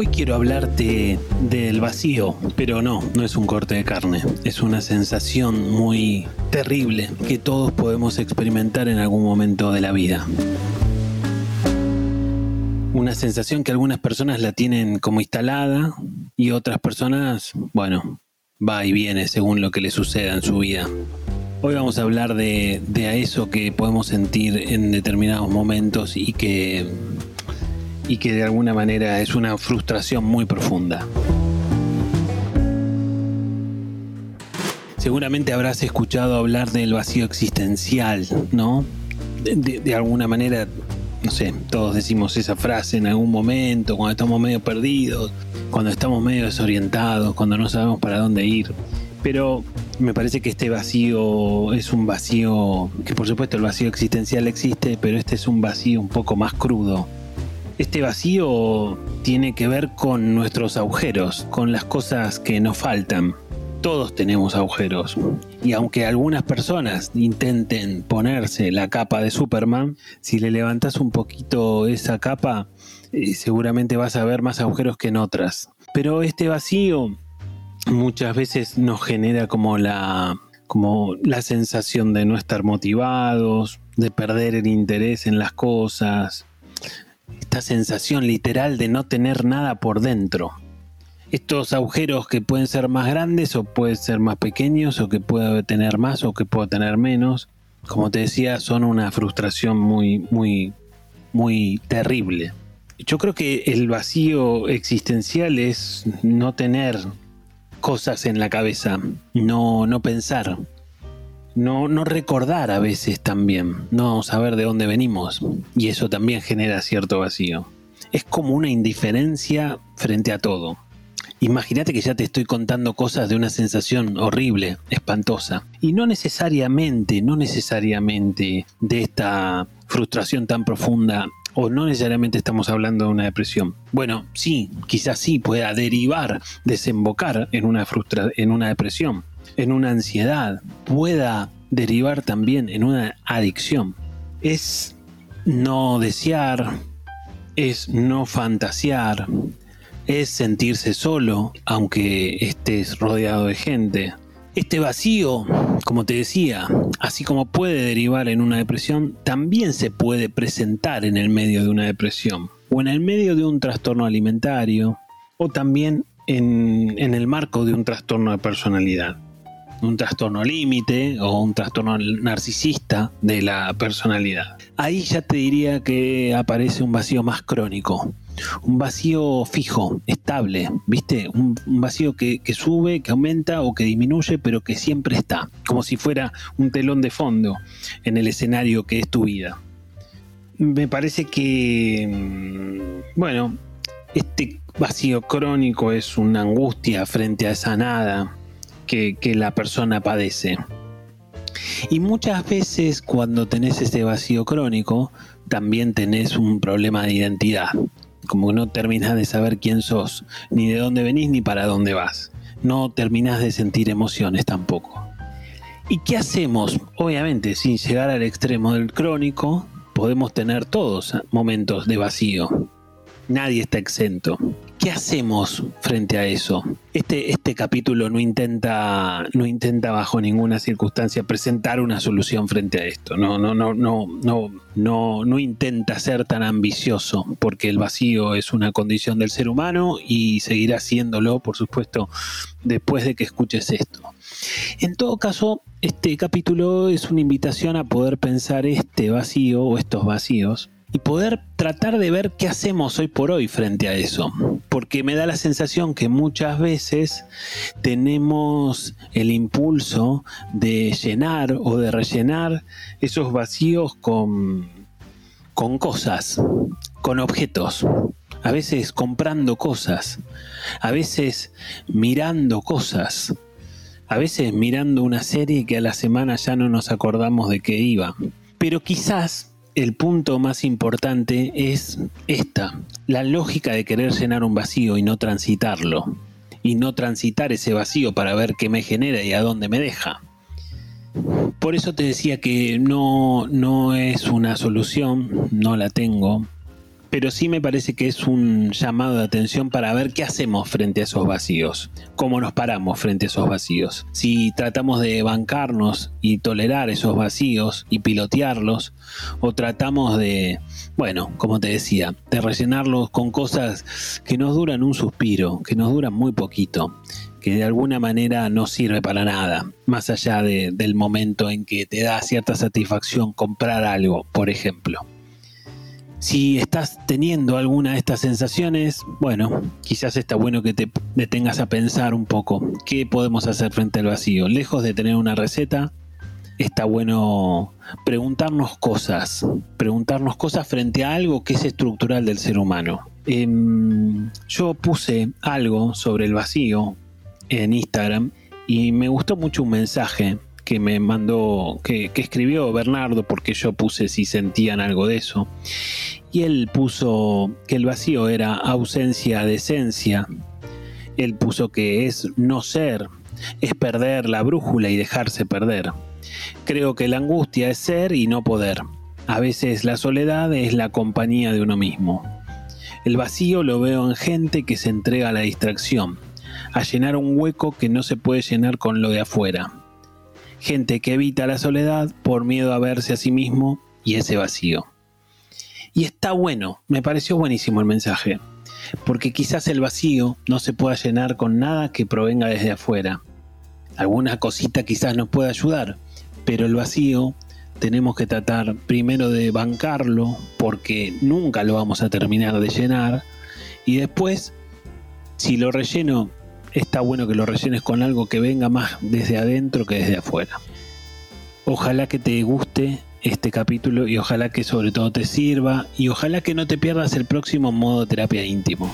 Hoy quiero hablarte del vacío, pero no, no es un corte de carne, es una sensación muy terrible que todos podemos experimentar en algún momento de la vida. Una sensación que algunas personas la tienen como instalada y otras personas, bueno, va y viene según lo que le suceda en su vida. Hoy vamos a hablar de, de eso que podemos sentir en determinados momentos y que y que de alguna manera es una frustración muy profunda. Seguramente habrás escuchado hablar del vacío existencial, ¿no? De, alguna manera, no sé, todos decimos esa frase en algún momento, cuando estamos medio perdidos, cuando estamos medio desorientados, cuando no sabemos para dónde ir. Pero me parece que este vacío es un vacío, que por supuesto el vacío existencial existe, pero este es un vacío un poco más crudo, este vacío tiene que ver con nuestros agujeros, con las cosas que nos faltan. Todos tenemos agujeros. Y aunque algunas personas intenten ponerse la capa de Superman, si le levantas un poquito esa capa, eh, seguramente vas a ver más agujeros que en otras. Pero este vacío muchas veces nos genera como la, como la sensación de no estar motivados, de perder el interés en las cosas, esta sensación literal de no tener nada por dentro. Estos agujeros que pueden ser más grandes o pueden ser más pequeños o que pueda tener más o que pueda tener menos, como te decía, son una frustración muy, muy, muy terrible. Yo creo que el vacío existencial es no tener cosas en la cabeza, no, no pensar, no, no recordar a veces también, no saber de dónde venimos. Y eso también genera cierto vacío. Es como una indiferencia frente a todo. Imagínate que ya te estoy contando cosas de una sensación horrible, espantosa. Y no necesariamente, no necesariamente de esta frustración tan profunda o no necesariamente estamos hablando de una depresión. Bueno, sí, quizás sí pueda derivar, desembocar en una, frustra en una depresión en una ansiedad, pueda derivar también en una adicción. Es no desear, es no fantasear, es sentirse solo aunque estés rodeado de gente. Este vacío, como te decía, así como puede derivar en una depresión, también se puede presentar en el medio de una depresión o en el medio de un trastorno alimentario o también en, en el marco de un trastorno de personalidad un trastorno límite o un trastorno narcisista de la personalidad. Ahí ya te diría que aparece un vacío más crónico, un vacío fijo, estable, ¿viste? Un, vacío que, sube, que aumenta o que disminuye, pero que siempre está, como si fuera un telón de fondo en el escenario que es tu vida. Me parece que, mm, bueno, este vacío crónico es una angustia frente a esa nada, que, la persona padece. Y muchas veces cuando tenés ese vacío crónico, también tenés un problema de identidad. Como que no terminás de saber quién sos, ni de dónde venís, ni para dónde vas. No terminás de sentir emociones tampoco. ¿Y qué hacemos? Obviamente, sin llegar al extremo del crónico, podemos tener todos momentos de vacío. Nadie está exento. ¿Qué hacemos frente a eso? Este, este capítulo no intenta, no intenta bajo ninguna circunstancia presentar una solución frente a esto. No, no, no, no, no, no, no intenta ser tan ambicioso, porque el vacío es una condición del ser humano y seguirá siéndolo, por supuesto, después de que escuches esto. En todo caso, este capítulo es una invitación a poder pensar este vacío o estos vacíos y poder tratar de ver qué hacemos hoy por hoy frente a eso. Porque me da la sensación que muchas veces tenemos el impulso de llenar o de rellenar esos vacíos con, con cosas, con objetos. A veces comprando cosas, a veces mirando cosas, a veces mirando una serie que a la semana ya no nos acordamos de qué iba. Pero quizás el punto más importante es esta, la lógica de querer llenar un vacío y no transitarlo, y no transitar ese vacío para ver qué me genera y a dónde me deja. Por eso te decía que no, no es una solución, no la tengo, pero sí me parece que es un llamado de atención para ver qué hacemos frente a esos vacíos, cómo nos paramos frente a esos vacíos. Si tratamos de bancarnos y tolerar esos vacíos y pilotearlos, o tratamos de, bueno, como te decía, de rellenarlos con cosas que nos duran un suspiro, que nos duran muy poquito, que de alguna manera no sirve para nada, más allá del momento en que te da cierta satisfacción comprar algo, por ejemplo. Si estás teniendo alguna de estas sensaciones, bueno, quizás está bueno que te detengas a pensar un poco qué podemos hacer frente al vacío. Lejos de tener una receta, está bueno preguntarnos cosas, preguntarnos cosas frente a algo que es estructural del ser humano. Em, yo puse algo sobre el vacío en Instagram y me gustó mucho un mensaje que me mandó, que, escribió Bernardo, porque yo puse si sentían algo de eso. Y él puso que el vacío era ausencia de esencia. Él puso que es no ser, es perder la brújula y dejarse perder. Creo que la angustia es ser y no poder. A veces la soledad es la compañía de uno mismo. El vacío lo veo en gente que se entrega a la distracción, a llenar un hueco que no se puede llenar con lo de afuera gente que evita la soledad por miedo a verse a sí mismo y ese vacío. Y está bueno, me pareció buenísimo el mensaje, porque quizás el vacío no se pueda llenar con nada que provenga desde afuera. Alguna cosita quizás nos pueda ayudar, pero el vacío tenemos que tratar primero de bancarlo, porque nunca lo vamos a terminar de llenar, y después, si lo relleno está bueno que lo rellenes con algo que venga más desde adentro que desde afuera. Ojalá que te guste este capítulo y ojalá que sobre todo te sirva y ojalá que no te pierdas el próximo modo terapia íntimo.